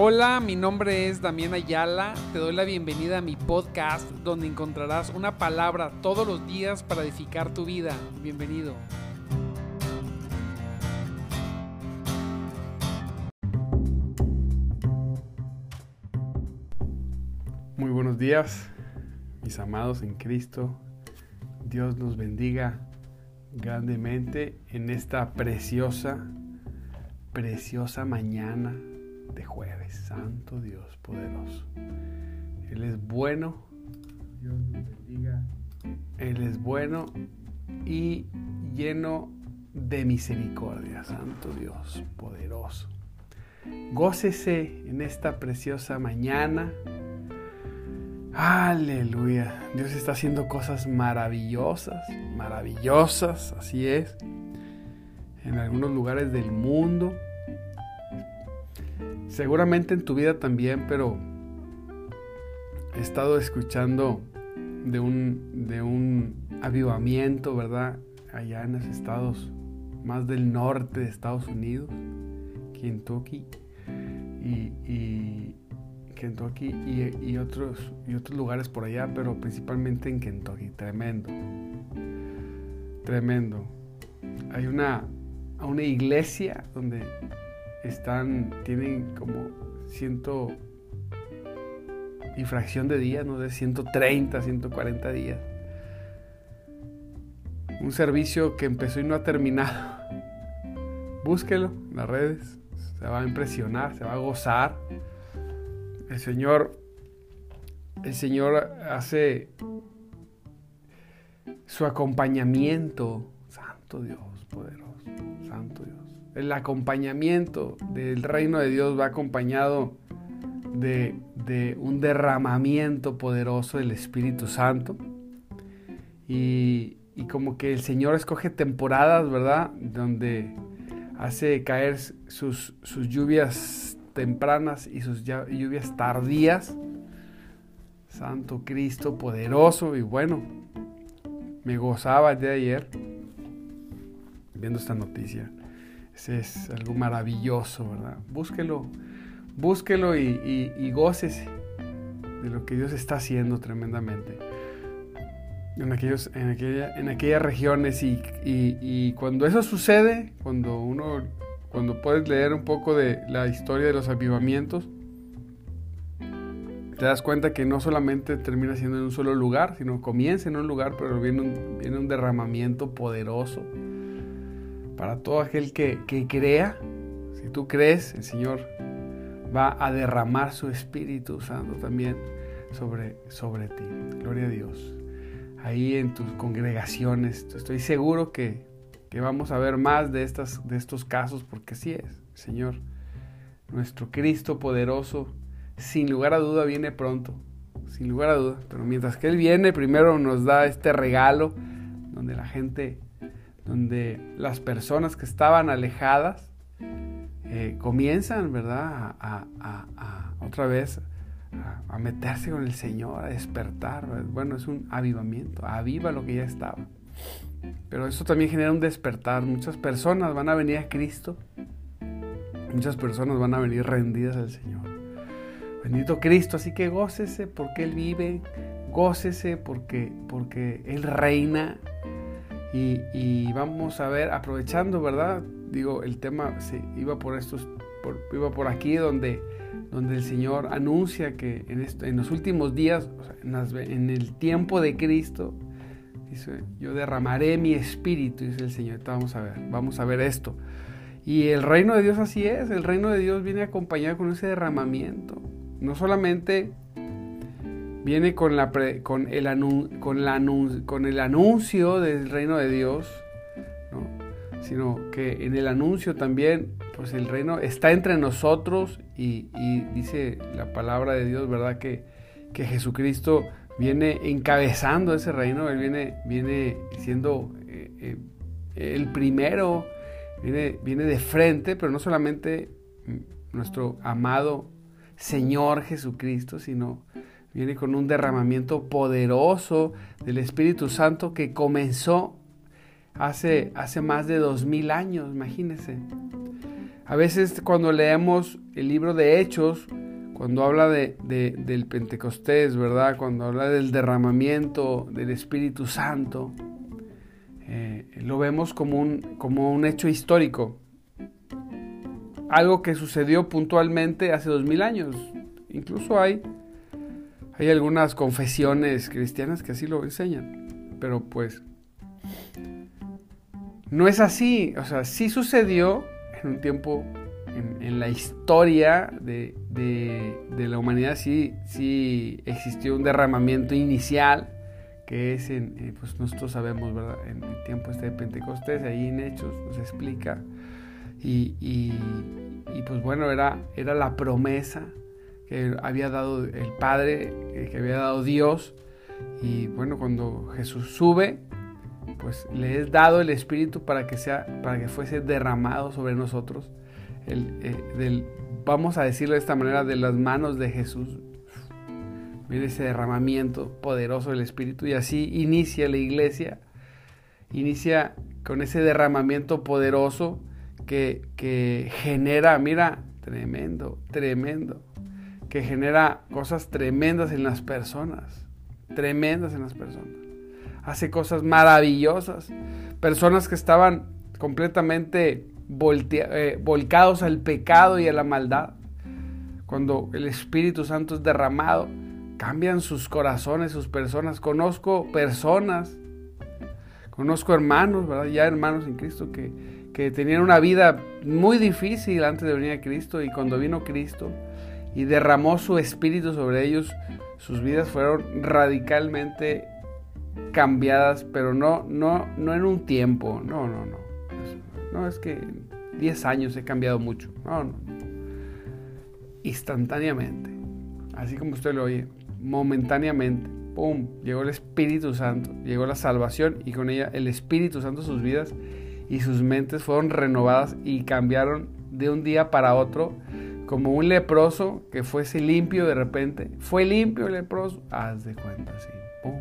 Hola, mi nombre es Damián Ayala. Te doy la bienvenida a mi podcast donde encontrarás una palabra todos los días para edificar tu vida. Bienvenido. Muy buenos días, mis amados en Cristo. Dios los bendiga grandemente en esta preciosa, preciosa mañana jueves. Santo Dios poderoso. Él es bueno. Dios nos bendiga. Él es bueno y lleno de misericordia. Santo Dios poderoso. Gócese en esta preciosa mañana. Aleluya. Dios está haciendo cosas maravillosas, maravillosas, así es. En algunos lugares del mundo seguramente en tu vida también, pero he estado escuchando de un, de un avivamiento, ¿verdad? Allá en los estados más del norte de Estados Unidos, Kentucky y, y Kentucky y, otros, y otros lugares por allá, pero principalmente en Kentucky. Tremendo. Tremendo. Hay una, una iglesia donde están, tienen como ciento y fracción de días, no de 130, 140 días. Un servicio que empezó y no ha terminado. Búsquelo en las redes, se va a impresionar, se va a gozar. El Señor, el Señor hace su acompañamiento, Santo Dios, poderoso, Santo Dios el acompañamiento del reino de Dios va acompañado de, un derramamiento poderoso del Espíritu Santo. Y, como que el Señor escoge temporadas, ¿verdad? Donde hace caer sus, sus lluvias tempranas y sus lluvias tardías. Santo Cristo poderoso y bueno, me gozaba de ayer viendo esta noticia es algo maravilloso, ¿verdad? Búsquelo, búsquelo y, y, gócese de lo que Dios está haciendo tremendamente en, aquellos, en, aquella, en aquellas regiones y, y, cuando eso sucede, cuando uno, cuando puedes leer un poco de la historia de los avivamientos, te das cuenta que no solamente termina siendo en un solo lugar, sino comienza en un lugar, pero viene un, viene un derramamiento poderoso para todo aquel que, crea. Si tú crees, el Señor va a derramar su Espíritu Santo también sobre, sobre ti. Gloria a Dios. Ahí en tus congregaciones, estoy seguro que, vamos a ver más de, estas, de estos casos, porque sí es, Señor. Nuestro Cristo poderoso, sin lugar a duda, viene pronto. Sin lugar a duda. Pero mientras que Él viene, primero nos da este regalo donde la gente donde las personas que estaban alejadas eh, comienzan, ¿verdad?, a, otra vez a, meterse con el Señor, a despertar. Bueno, es un avivamiento, aviva lo que ya estaba. Pero eso también genera un despertar. Muchas personas van a venir a Cristo, muchas personas van a venir rendidas al Señor. Bendito Cristo, así que gócese porque Él vive, gócese porque, porque Él reina y, vamos a ver, aprovechando, ¿verdad? Digo, el tema se iba por estos, iba por aquí donde, donde el Señor anuncia que en, en los últimos días, en, el tiempo de Cristo, yo derramaré mi espíritu, dice el Señor. vamos a ver, vamos a ver esto. Y el reino de Dios así es, el reino de Dios viene acompañado con ese derramamiento. No solamente viene con, la con, el con, la con el anuncio del reino de Dios, sino que en el anuncio también, pues el reino está entre nosotros y, dice la palabra de Dios, ¿verdad? Que, que, Jesucristo viene encabezando ese reino, Él viene, viene siendo eh, eh, el primero, viene, viene de frente, pero no solamente nuestro amado Señor Jesucristo, sino viene con un derramamiento poderoso del Espíritu Santo que comenzó hace, hace más de dos mil años, imagínense. A veces cuando leemos el libro de Hechos, cuando habla de, del Pentecostés, ¿verdad? Cuando habla del derramamiento del Espíritu Santo, eh, lo vemos como un, como un hecho histórico. Algo que sucedió puntualmente hace dos mil años. Incluso hay, hay algunas confesiones cristianas que así lo enseñan. Pero pues no es así. O sea, sí sucedió en un tiempo, en, la historia de, la humanidad, sí, sí existió un derramamiento inicial que es en, eh, pues nosotros sabemos, ¿verdad? En el tiempo este de Pentecostés, ahí en Hechos nos explica. Y, y, pues bueno, era, era la promesa que había dado el Padre, eh, que había dado Dios. Y bueno, cuando Jesús sube, pues le es dado el Espíritu para que, sea, para que fuese derramado sobre nosotros. El, eh, vamos a decirlo de esta manera, de las manos de Jesús Viene ese derramamiento poderoso del Espíritu y así inicia la iglesia, inicia con ese derramamiento poderoso que, que genera, mira, tremendo, tremendo, que genera cosas tremendas en las personas, tremendas en las personas. Hace cosas maravillosas. Personas que estaban completamente eh, volcados al pecado y a la maldad. Cuando el Espíritu Santo es derramado, cambian sus corazones, sus personas. Conozco personas, conozco hermanos. Ya hermanos en Cristo que, que tenían una vida muy difícil antes de venir a Cristo y cuando vino Cristo y derramó su espíritu sobre ellos, sus vidas fueron radicalmente cambiadas, pero no, no, no en un tiempo, no, no, no. No es que en 10 años he cambiado mucho, no, no. Instantáneamente, así como usted lo oye, momentáneamente, ¡pum!, llegó el Espíritu Santo, llegó la salvación y con ella el Espíritu Santo sus vidas y sus mentes fueron renovadas y cambiaron de un día para otro como un leproso que fuese limpio de repente. Fue limpio el leproso, haz de cuenta, sí, ¡pum!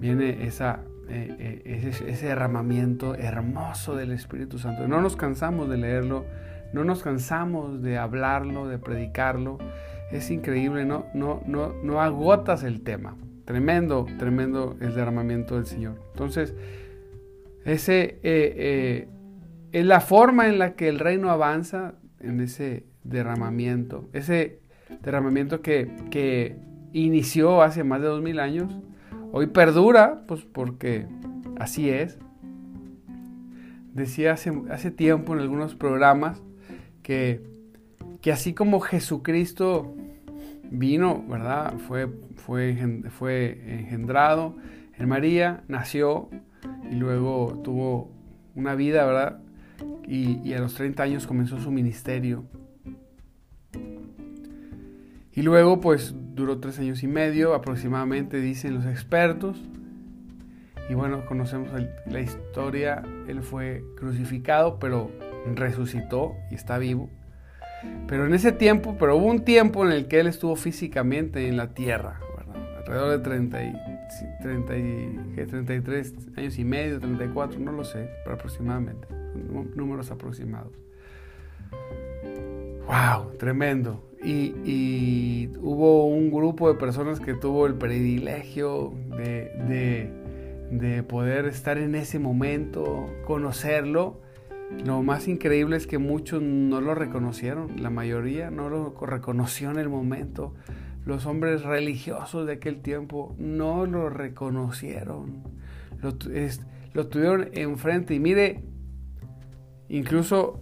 Viene esa, eh, eh, ese, derramamiento hermoso del Espíritu Santo. No nos cansamos de leerlo, no nos cansamos de hablarlo, de predicarlo es increíble, no, no, no, no agotas el tema. Tremendo, tremendo el derramamiento del Señor. Entonces, ese eh, es la forma en la que el reino avanza en ese derramamiento. Ese derramamiento que, que inició hace más de dos mil años, hoy perdura, pues porque así es. Decía hace, hace tiempo en algunos programas que, que así como Jesucristo vino, ¿verdad? Fue, fue, fue engendrado en María, nació y luego tuvo una vida, ¿verdad? Y, a los 30 años comenzó su ministerio. Y luego, pues, duró tres años y medio aproximadamente, dicen los expertos. Y bueno, conocemos la historia. Él fue crucificado, pero resucitó y está vivo. Pero en ese tiempo, pero hubo un tiempo en el que él estuvo físicamente en la tierra, alrededor de 30 y, 30 y, 33 años y medio, 34, no lo sé, pero aproximadamente, números aproximados. ¡Wow! Tremendo. Y, hubo un grupo de personas que tuvo el privilegio de, de, de poder estar en ese momento, conocerlo lo más increíble es que muchos no lo reconocieron, la mayoría no lo reconoció en el momento. Los hombres religiosos de aquel tiempo no lo reconocieron. Lo tuvieron enfrente y mire, incluso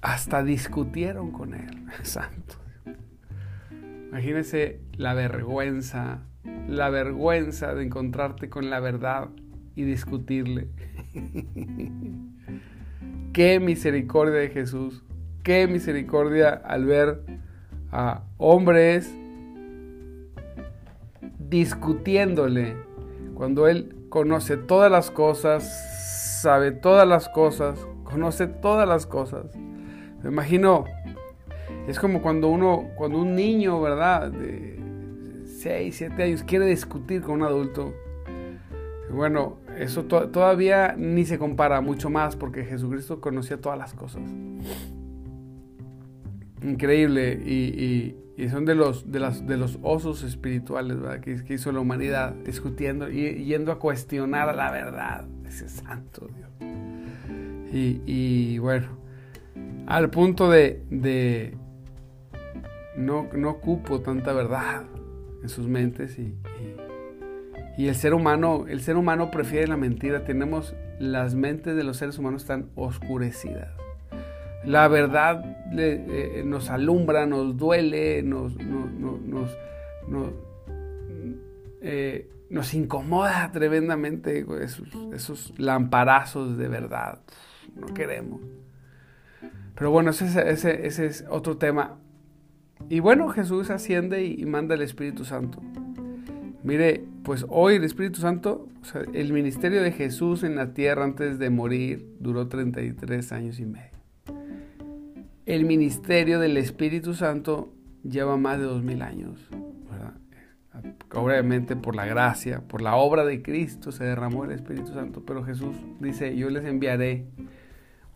hasta discutieron con él. Santo. Imagínese la vergüenza, la vergüenza de encontrarte con la verdad y discutirle. Qué misericordia de Jesús. Qué misericordia al ver a hombres discutiéndole cuando Él conoce todas las cosas, sabe todas las cosas, conoce todas las cosas. Me imagino, es como cuando uno, cuando un niño, ¿verdad? De 6, 7 años quiere discutir con un adulto. Bueno, eso todavía ni se compara mucho más porque Jesucristo conocía todas las cosas. increíble y, son de los, de, las, de los osos espirituales Que, que, hizo la humanidad discutiendo y yendo a cuestionar la verdad. Ese santo Dios. Y, bueno, al punto de, de no, no ocupo tanta verdad en sus mentes y, y, el ser humano, el ser humano prefiere la mentira. Tenemos las mentes de los seres humanos están oscurecidas. La verdad eh, nos alumbra, nos duele, nos, nos, eh, nos, incomoda tremendamente esos, esos, lamparazos de verdad. No queremos. Pero bueno, ese, ese, ese es otro tema. Y bueno, Jesús asciende y manda el Espíritu Santo. Mire, pues hoy el Espíritu Santo, el ministerio de Jesús en la tierra antes de morir duró 33 años y medio. El ministerio del Espíritu Santo lleva más de dos mil años. Obviamente por la gracia, por la obra de Cristo se derramó el Espíritu Santo, pero Jesús dice, yo les enviaré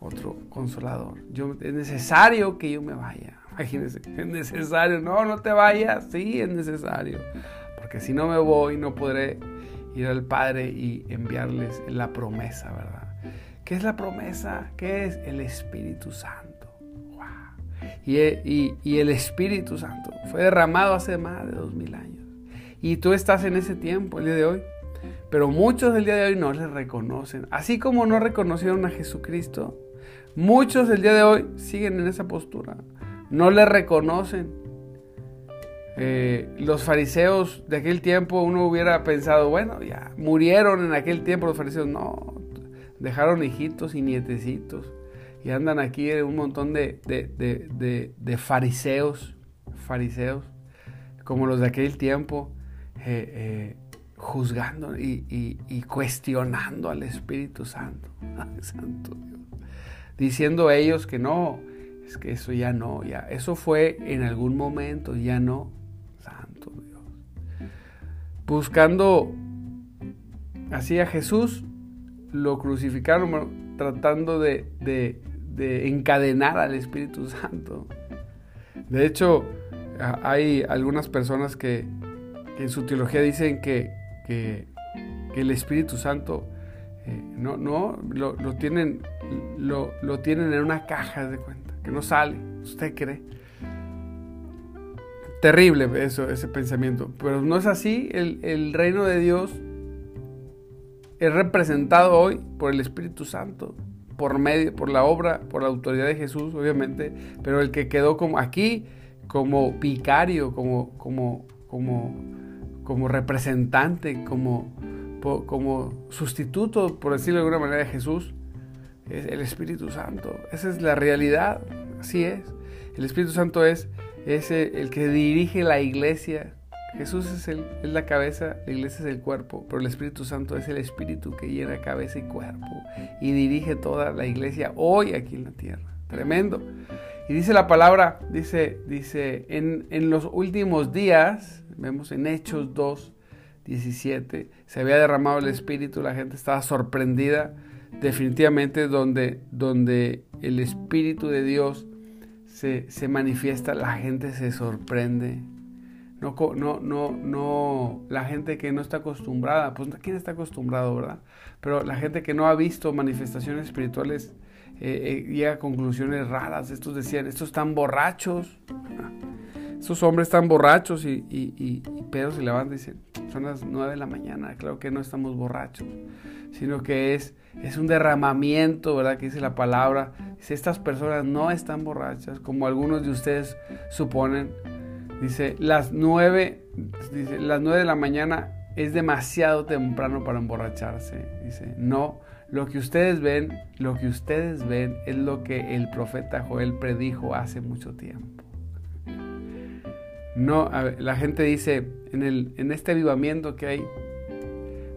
otro consolador. Yo, es necesario que yo me vaya. Imagínense, es necesario. No, no te vayas. Sí, es necesario. Porque si no me voy, no podré ir al Padre y enviarles la promesa, ¿verdad? ¿Qué es la promesa? ¿Qué es el Espíritu Santo? Y, y, el Espíritu Santo fue derramado hace más de dos mil años. Y tú estás en ese tiempo, el día de hoy. Pero muchos del día de hoy no le reconocen. Así como no reconocieron a Jesucristo, Muchos el día de hoy siguen en esa postura. No le reconocen. Eh, los fariseos de aquel tiempo uno hubiera pensado, bueno, ya murieron en aquel tiempo los fariseos. No, dejaron hijitos y nietecitos. Y andan aquí un montón de, de, fariseos, fariseos, como los de aquel tiempo, eh, eh, juzgando y, y, cuestionando al Espíritu Santo. Santo Dios diciendo ellos que no, es que eso ya no, ya, eso fue en algún momento, ya no, santo Dios. Buscando así a Jesús, lo crucificaron tratando de, encadenar al Espíritu Santo. De hecho, hay algunas personas que, en su teología dicen que, que el Espíritu Santo no, no, lo, tienen, lo, tienen en una caja de cuenta, que no sale, usted cree. Terrible eso, ese pensamiento. Pero no es así. El, reino de Dios es representado hoy por el Espíritu Santo, por medio, por la obra, por la autoridad de Jesús, obviamente. Pero el que quedó como aquí, como vicario, como, como, como, como representante, como, como sustituto, por decirlo de alguna manera, de Jesús, es el Espíritu Santo. Esa es la realidad, así es. El Espíritu Santo es, es el, que dirige la iglesia. Jesús es, el, es la cabeza, la iglesia es el cuerpo, pero el Espíritu Santo es el Espíritu que llena cabeza y cuerpo y dirige toda la iglesia hoy aquí en la tierra. Tremendo. Y dice la palabra, dice, dice, en, en los últimos días, vemos en Hechos 2, 17, se había derramado el Espíritu, la gente estaba sorprendida, definitivamente donde, donde el Espíritu de Dios se, manifiesta, la gente se sorprende. No, no, no, no, la gente que no está acostumbrada, pues ¿quién está acostumbrado, verdad? Pero la gente que no ha visto manifestaciones espirituales eh, eh, llega a conclusiones raras. Estos decían, estos están borrachos. Estos hombres están borrachos y, y, Pedro se levanta y dice, son las nueve de la mañana, claro que no estamos borrachos, sino que es, es un derramamiento, ¿verdad? Que dice la palabra. Dice, estas personas no están borrachas, como algunos de ustedes suponen. Dice, las nueve, dice, las nueve de la mañana es demasiado temprano para emborracharse. Dice, no, lo que ustedes ven, lo que ustedes ven es lo que el profeta Joel predijo hace mucho tiempo. No, la gente dice, en, el, en este avivamiento que hay,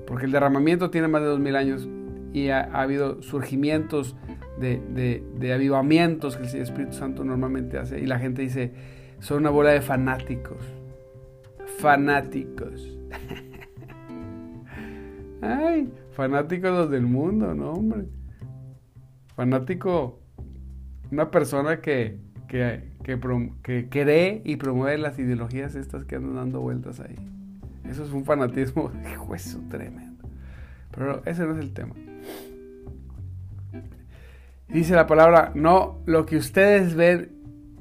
porque el derramamiento tiene más de dos mil años y ha, habido surgimientos de, de, avivamientos que el Espíritu Santo normalmente hace, y la gente dice, son una bola de fanáticos, fanáticos. Ay, fanáticos los del mundo, no hombre. Fanático, una persona que, que, que, cree y promueve las ideologías estas que andan dando vueltas ahí. Eso es un fanatismo, eso tremendo. Pero ese no es el tema. Dice la palabra, no, lo que ustedes ven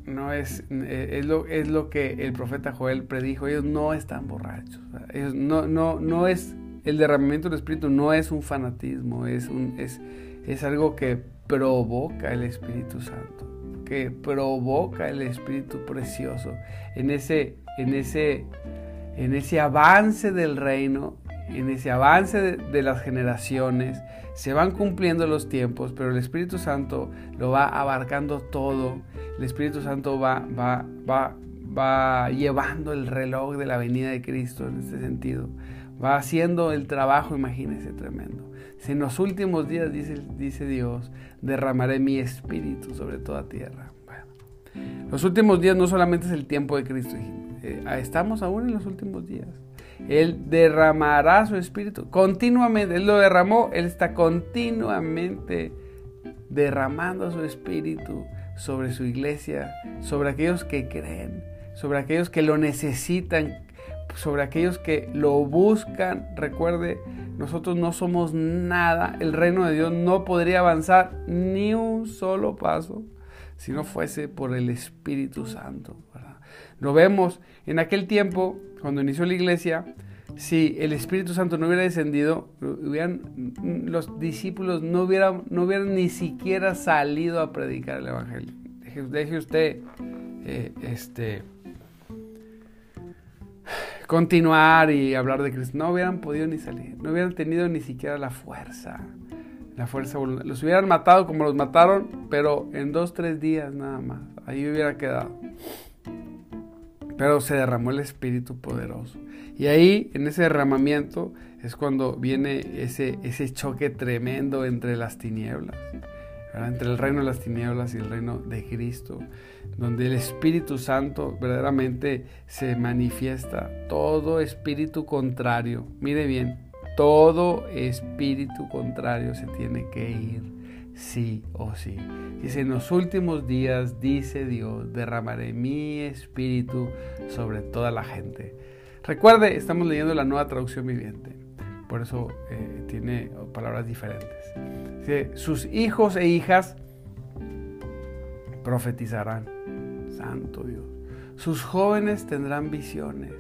no es, eh, es, lo, es lo que el profeta Joel predijo. Ellos no están borrachos. Ellos no, no, no es, el derramamiento del Espíritu no es un fanatismo, es, un, es, es algo que provoca el Espíritu Santo, que provoca el Espíritu precioso en ese, en ese, en ese avance del reino, en ese avance de, las generaciones. Se van cumpliendo los tiempos, pero el Espíritu Santo lo va abarcando todo. El Espíritu Santo va, va, va, va llevando el reloj de la venida de Cristo en este sentido. Va haciendo el trabajo, imagínense, tremendo. En los últimos días, dice, Dios, derramaré mi espíritu sobre toda tierra. Los últimos días no solamente es el tiempo de Cristo, eh, estamos aún en los últimos días. Él derramará su espíritu continuamente. Él lo derramó, Él está continuamente derramando su espíritu sobre su iglesia, sobre aquellos que creen, sobre aquellos que lo necesitan, sobre aquellos que lo buscan. Recuerde, nosotros no somos nada. El reino de Dios no podría avanzar ni un solo paso si no fuese por el Espíritu Santo. Lo vemos en aquel tiempo, cuando inició la iglesia, si el Espíritu Santo no hubiera descendido, los discípulos no hubieran, no hubieran ni siquiera salido a predicar el Evangelio. Deje, usted eh, este, continuar y hablar de Cristo. No hubieran podido ni salir, no hubieran tenido ni siquiera la fuerza. La fuerza Los hubieran matado como los mataron, pero en dos, tres días nada más. Ahí hubiera quedado. Pero se derramó el Espíritu poderoso. Y ahí, en ese derramamiento, es cuando viene ese, ese choque tremendo entre las tinieblas entre el reino de las tinieblas y el reino de Cristo, donde el Espíritu Santo verdaderamente se manifiesta. Todo espíritu contrario, mire bien, todo espíritu contrario se tiene que ir, sí o sí. Dice, en los últimos días, dice Dios, derramaré mi espíritu sobre toda la gente. Recuerde, estamos leyendo la nueva traducción viviente por eso eh, tiene palabras diferentes. sus hijos e hijas profetizarán, santo Dios. Sus jóvenes tendrán visiones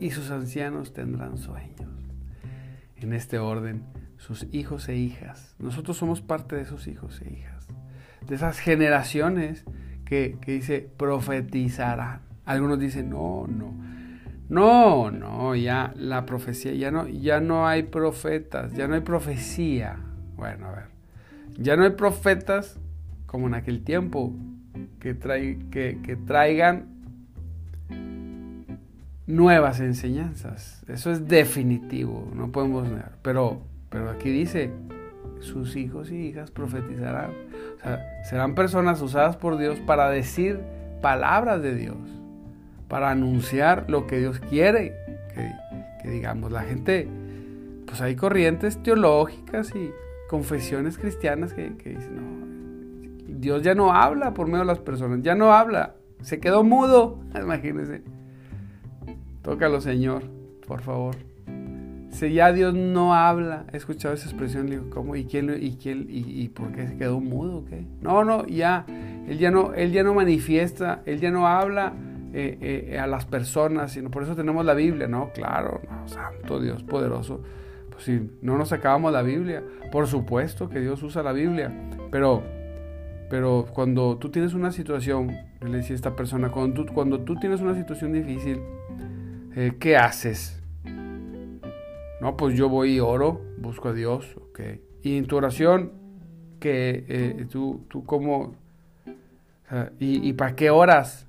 y sus ancianos tendrán sueños. En este orden, sus hijos e hijas. Nosotros somos parte de esos hijos e hijas. De esas generaciones que, que dice profetizarán. Algunos dicen, no, no no, no, ya la profecía, ya no, ya no hay profetas, ya no hay profecía. Bueno, a ver, ya no hay profetas como en aquel tiempo que, que, traigan nuevas enseñanzas. Eso es definitivo, no podemos negar. Pero, pero aquí dice, sus hijos y hijas profetizarán. O sea, serán personas usadas por Dios para decir palabras de Dios para anunciar lo que Dios quiere que, digamos. La gente, pues hay corrientes teológicas y confesiones cristianas que, dicen, no, Dios ya no habla por medio de las personas, ya no habla, se quedó mudo, imagínense. Tócalo, Señor, por favor. Si ya Dios no habla, he escuchado esa expresión, digo, ¿cómo? ¿Y quién, y quién, y, por qué se quedó mudo? ¿qué? No, no, ya, él ya no, él ya no manifiesta, él ya no habla, eh, eh, a las personas, sino por eso tenemos la Biblia, ¿no? Claro, santo Dios poderoso. Pues si no nos acabamos la Biblia, por supuesto que Dios usa la Biblia, pero, pero cuando tú tienes una situación, le decía esta persona, cuando tú, cuando tú tienes una situación difícil, eh, ¿qué haces? No, pues yo voy y oro, busco a Dios, ok. Y en tu oración, que tú, tú como, ¿y, ¿y para qué oras?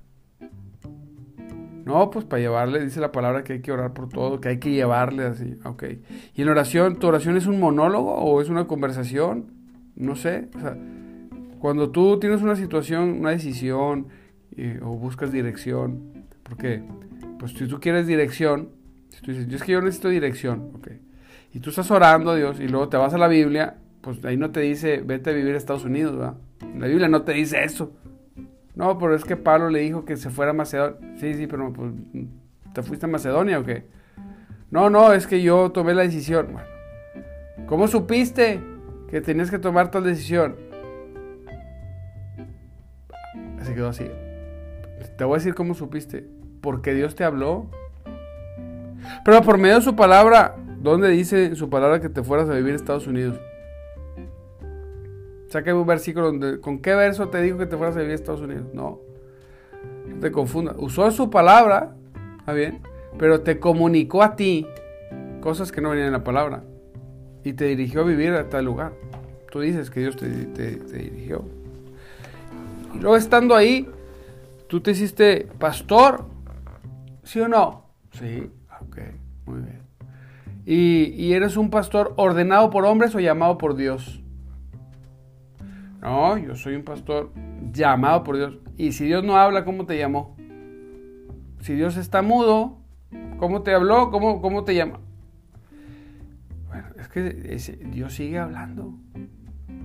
No, pues para llevarle, dice la palabra que hay que orar por todo, que hay que llevarle así, ok. Y en oración, ¿tu oración es un monólogo o es una conversación? No sé, o sea, cuando tú tienes una situación, una decisión eh, o buscas dirección, porque, pues si tú quieres dirección, si tú dices, yo es que yo necesito dirección, ok. Y tú estás orando a Dios y luego te vas a la Biblia, pues ahí no te dice, vete a vivir a Estados Unidos, ¿verdad? La Biblia no te dice eso. No, pero es que Pablo le dijo que se fuera a Macedonia. Sí, sí, pero pues, ¿te fuiste a Macedonia o qué? No, no, es que yo tomé la decisión. Bueno, ¿cómo supiste que tenías que tomar tal decisión? Se quedó así. Te voy a decir cómo supiste. Porque Dios te habló. Pero por medio de su palabra, ¿dónde dice su palabra que te fueras a vivir a Estados Unidos? Saca un versículo donde, ¿con qué verso te dijo que te fueras a vivir a Estados Unidos? No, no te confundas. Usó su palabra, ¿está bien? Pero te comunicó a ti cosas que no venían en la palabra y te dirigió a vivir a tal lugar. Tú dices que Dios te, dirigió. Y luego estando ahí, tú te hiciste pastor, ¿sí o no? Sí, ok, muy bien. Y, y eres un pastor ordenado por hombres o llamado por Dios. No, yo soy un pastor llamado por Dios. Y si Dios no habla, ¿cómo te llamó? Si Dios está mudo, ¿cómo te habló? ¿Cómo, cómo te llama? Bueno, es que Dios sigue hablando.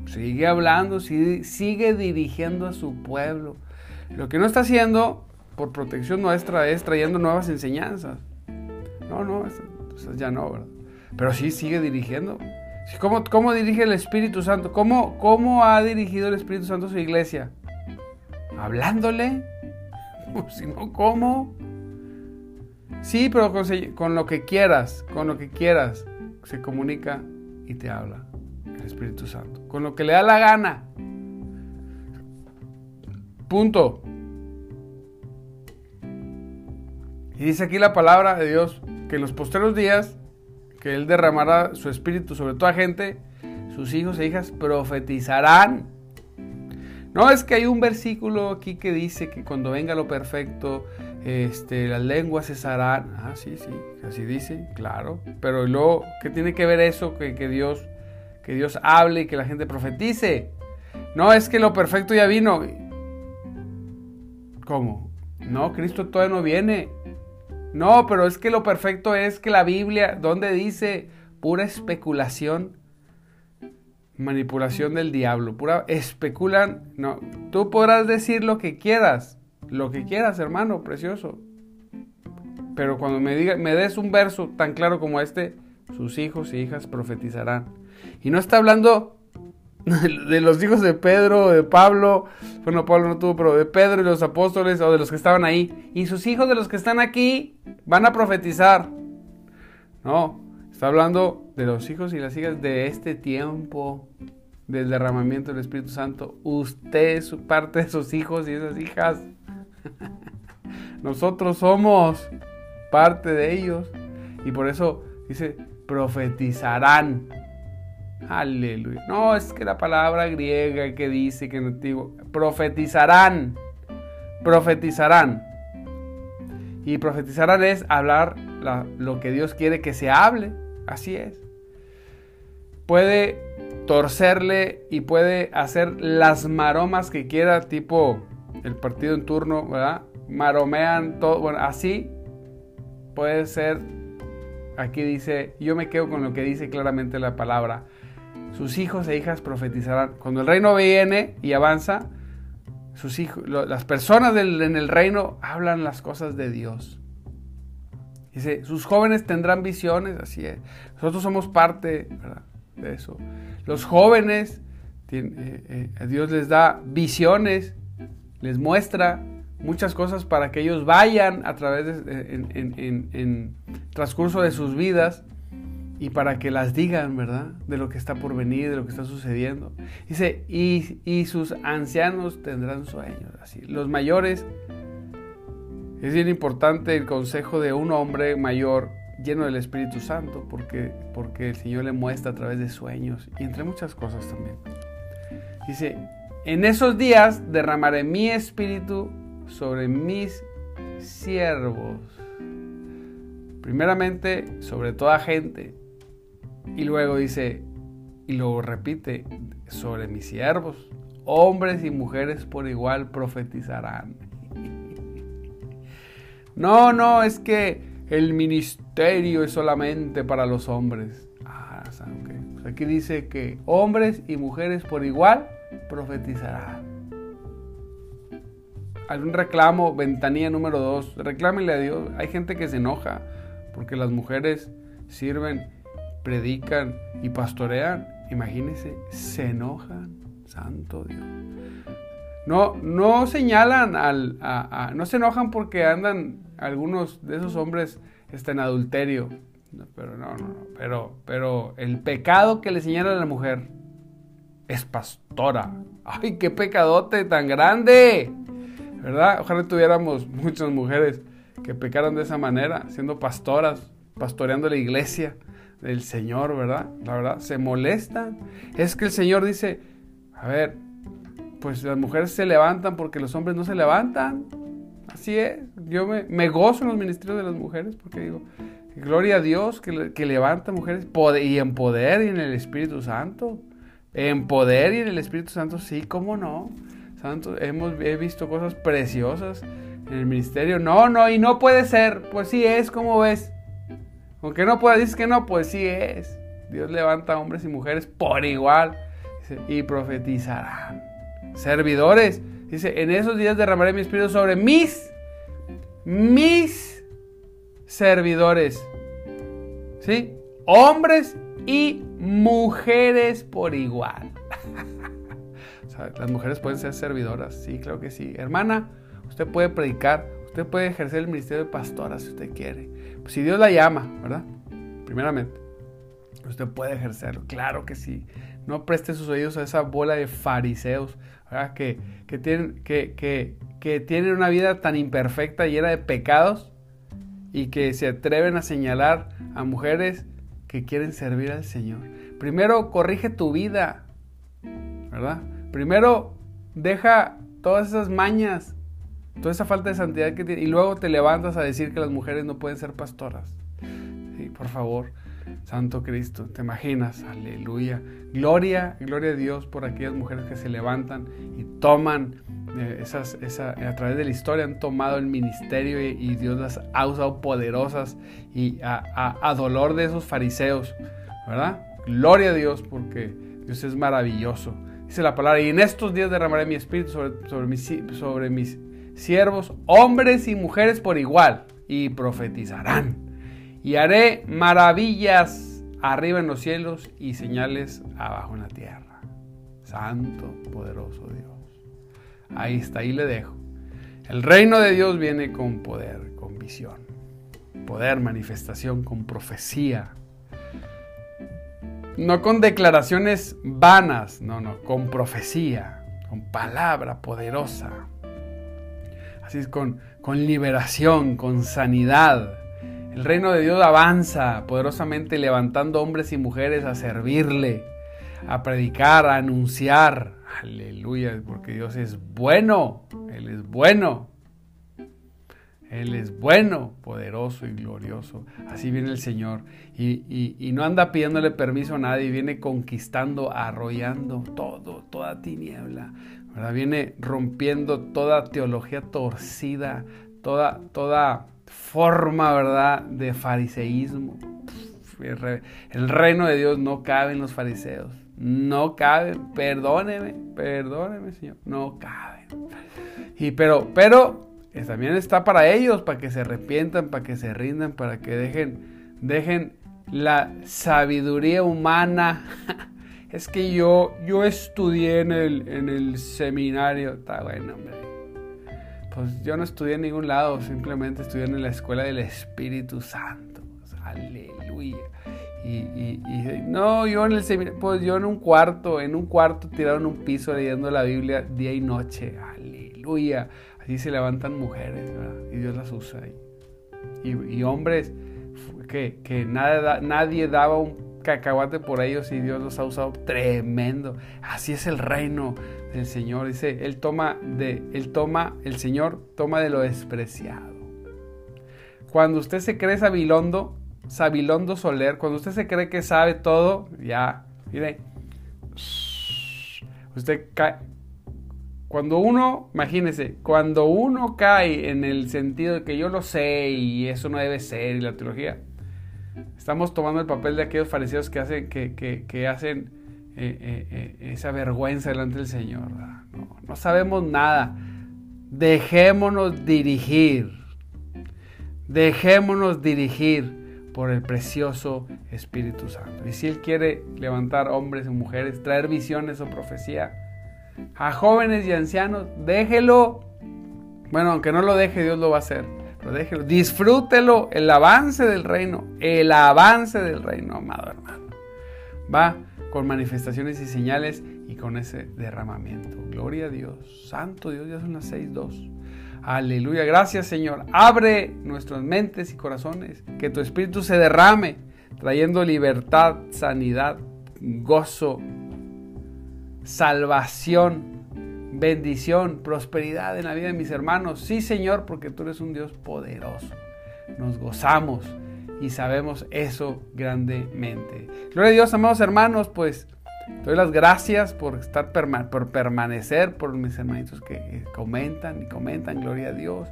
Sigue hablando, sigue, dirigiendo a su pueblo. Lo que no está haciendo por protección nuestra es trayendo nuevas enseñanzas. No, no, ya no, ¿verdad? Pero sí sigue dirigiendo. ¿Cómo, ¿Cómo, dirige el Espíritu Santo? ¿Cómo, ¿Cómo ha dirigido el Espíritu Santo su iglesia? ¿Hablándole? si no, ¿cómo? Sí, pero con, con, lo que quieras, con lo que quieras, se comunica y te habla el Espíritu Santo. Con lo que le da la gana. Punto. Y dice aquí la palabra de Dios que en los posteros días que Él derramará su espíritu sobre toda gente, sus hijos e hijas profetizarán. No es que hay un versículo aquí que dice que cuando venga lo perfecto, este, las lenguas cesarán. Ah, sí, sí, así dice, claro. Pero luego, ¿qué tiene que ver eso? Que, que, Dios, que Dios hable y que la gente profetice. No, es que lo perfecto ya vino. ¿Cómo? No, Cristo todavía no viene. No, pero es que lo perfecto es que la Biblia, donde dice pura especulación, manipulación del diablo, pura especulan, no, tú podrás decir lo que quieras, lo que quieras, hermano, precioso. Pero cuando me diga, me des un verso tan claro como este, sus hijos e hijas profetizarán. Y no está hablando de los hijos de Pedro, de Pablo, bueno, Pablo no tuvo, pero de Pedro y los apóstoles o de los que estaban ahí. Y sus hijos de los que están aquí van a profetizar. No, está hablando de los hijos y las hijas de este tiempo del derramamiento del Espíritu Santo. Usted es parte de sus hijos y esas hijas. Nosotros somos parte de ellos. Y por eso dice, profetizarán. Aleluya. No, es que la palabra griega que dice que en antiguo, profetizarán, profetizarán. Y profetizarán es hablar lo que Dios quiere que se hable. Así es. Puede torcerle y puede hacer las maromas que quiera, tipo el partido en turno, ¿verdad? Maromean todo. Bueno, así puede ser. Aquí dice, yo me quedo con lo que dice claramente la palabra sus hijos e hijas profetizarán. Cuando el reino viene y avanza, sus hijos, las personas en el reino hablan las cosas de Dios. Dice, sus jóvenes tendrán visiones, así es. Nosotros somos parte de eso. Los jóvenes, eh, eh, Dios les da visiones, les muestra muchas cosas para que ellos vayan a través de, en, en transcurso de sus vidas y para que las digan, ¿verdad? De lo que está por venir, de lo que está sucediendo. Dice, y, sus ancianos tendrán sueños. Así, los mayores, es bien importante el consejo de un hombre mayor lleno del Espíritu Santo, porque, porque el Señor le muestra a través de sueños y entre muchas cosas también. Dice, en esos días derramaré mi espíritu sobre mis siervos. Primeramente, sobre toda gente, y luego dice, y luego repite, sobre mis siervos, hombres y mujeres por igual profetizarán. No, no, es que el ministerio es solamente para los hombres. Ah, pues aquí dice que hombres y mujeres por igual profetizarán. algún reclamo, ventanilla número dos, reclámenle a Dios. Hay gente que se enoja porque las mujeres sirven, predican y pastorean. Imagínense, se enojan, santo Dios. No, no señalan al, no se enojan porque andan algunos de esos hombres está en adulterio. pero no, no, no. Pero, pero el pecado que le señala a la mujer es pastora. ¡Ay, qué pecadote tan grande! ¿Verdad? Ojalá tuviéramos muchas mujeres que pecaran de esa manera, siendo pastoras, pastoreando la iglesia del Señor, ¿verdad? La verdad, se molestan. Es que el Señor dice, a ver, pues las mujeres se levantan porque los hombres no se levantan. Así es. Yo me, gozo en los ministerios de las mujeres porque digo, gloria a Dios que, que levanta mujeres y en poder y en el Espíritu Santo. En poder y en el Espíritu Santo, sí, cómo no. Santo, hemos he visto cosas preciosas en el ministerio. No, no, y no puede ser. Pues sí es, como ves? Aunque no pueda, dices que no, pues sí es. Dios levanta hombres y mujeres por igual y profetizarán. Servidores, dice, en esos días derramaré mi espíritu sobre mis, mis servidores. ¿Sí? Hombres y mujeres por igual. las mujeres pueden ser servidoras, sí, claro que sí. Hermana, usted puede predicar, usted puede ejercer el ministerio de pastora si usted quiere. Pues si Dios la llama, ¿verdad? Primeramente, usted puede ejercerlo, claro que sí. No preste sus oídos a esa bola de fariseos, ¿verdad? Que, que, tienen, que, que, tienen una vida tan imperfecta, llena de pecados, y que se atreven a señalar a mujeres que quieren servir al Señor. Primero corrige tu vida, ¿verdad? Primero deja todas esas mañas, toda esa falta de santidad que tiene, y luego te levantas a decir que las mujeres no pueden ser pastoras. Sí, por favor, Santo Cristo, te imaginas, aleluya. Gloria, gloria a Dios por aquellas mujeres que se levantan y toman eh, esas, a través de la historia han tomado el ministerio y, Dios las ha usado poderosas y a, dolor de esos fariseos, ¿verdad? Gloria a Dios porque Dios es maravilloso. Dice la palabra, y en estos días derramaré mi espíritu sobre, sobre, mis, sobre mis siervos, hombres y mujeres por igual, y profetizarán. Y haré maravillas arriba en los cielos y señales abajo en la tierra. Santo, poderoso Dios. Ahí está, ahí le dejo. El reino de Dios viene con poder, con visión. Poder, manifestación, con profecía. No con declaraciones vanas, no, no, con profecía, con palabra poderosa. Así es, con, con liberación, con sanidad. El reino de Dios avanza poderosamente levantando hombres y mujeres a servirle, a predicar, a anunciar, Aleluya, porque Dios es bueno, Él es bueno. Él es bueno, poderoso y glorioso. Así viene el Señor. Y, no anda pidiéndole permiso a nadie, viene conquistando, arrollando todo, toda tiniebla. Viene rompiendo toda teología torcida, toda, toda forma ¿verdad? de fariseísmo. El reino de Dios no cabe en los fariseos. No caben, perdóneme, perdóneme, Señor, no caben. Y pero, pero también está para ellos, para que se arrepientan, para que se rindan, para que dejen, dejen la sabiduría humana. es que yo, yo estudié en el, en el seminario, está bueno, hombre. Pues yo no estudié en ningún lado, simplemente estudié en la escuela del Espíritu Santo. Aleluya. Y, no, yo en el seminario, pues yo en un cuarto, en un cuarto tirado en un piso leyendo la Biblia día y noche. Aleluya. Así se levantan mujeres, Y Dios las usa. Y, y hombres que, que nada, nadie daba un cacahuate por ellos y Dios los ha usado tremendo. Así es el reino del Señor. Dice, Él toma de, Él toma, el Señor toma de lo despreciado. Cuando usted se cree sabilondo, Sabilondo Soler, cuando usted se cree que sabe todo, ya, mire, usted cae. Cuando uno, imagínese, cuando uno cae en el sentido de que yo lo sé y eso no debe ser y la teología, estamos tomando el papel de aquellos fariseos que hacen, que, hacen eh, eh, eh, esa vergüenza delante del Señor. No, no sabemos nada. Dejémonos dirigir. Dejémonos dirigir por el precioso Espíritu Santo. Y si Él quiere levantar hombres y mujeres, traer visiones o profecía a jóvenes y ancianos, déjelo. Bueno, aunque no lo deje, Dios lo va a hacer. Déjelo. Disfrútelo. El avance del reino. El avance del reino, amado hermano. Va con manifestaciones y señales y con ese derramamiento. Gloria a Dios. Santo Dios, ya son las 6.2. Aleluya. Gracias Señor. Abre nuestras mentes y corazones. Que tu espíritu se derrame, trayendo libertad, sanidad, gozo, salvación, bendición, prosperidad en la vida de mis hermanos. Sí Señor, porque tú eres un Dios poderoso. Nos gozamos y sabemos eso grandemente. Gloria a Dios, amados hermanos, pues doy las gracias por estar por permanecer, por mis hermanitos que eh, comentan y comentan, gloria a Dios.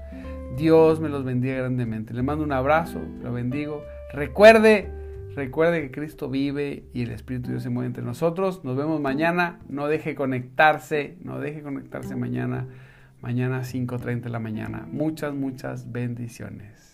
Dios me los bendiga grandemente. Le mando un abrazo, lo bendigo. Recuerde, recuerde que Cristo vive y el Espíritu de Dios se mueve entre nosotros. Nos vemos mañana. No deje conectarse, no deje conectarse mañana, mañana 5.30 de la mañana. Muchas, muchas bendiciones.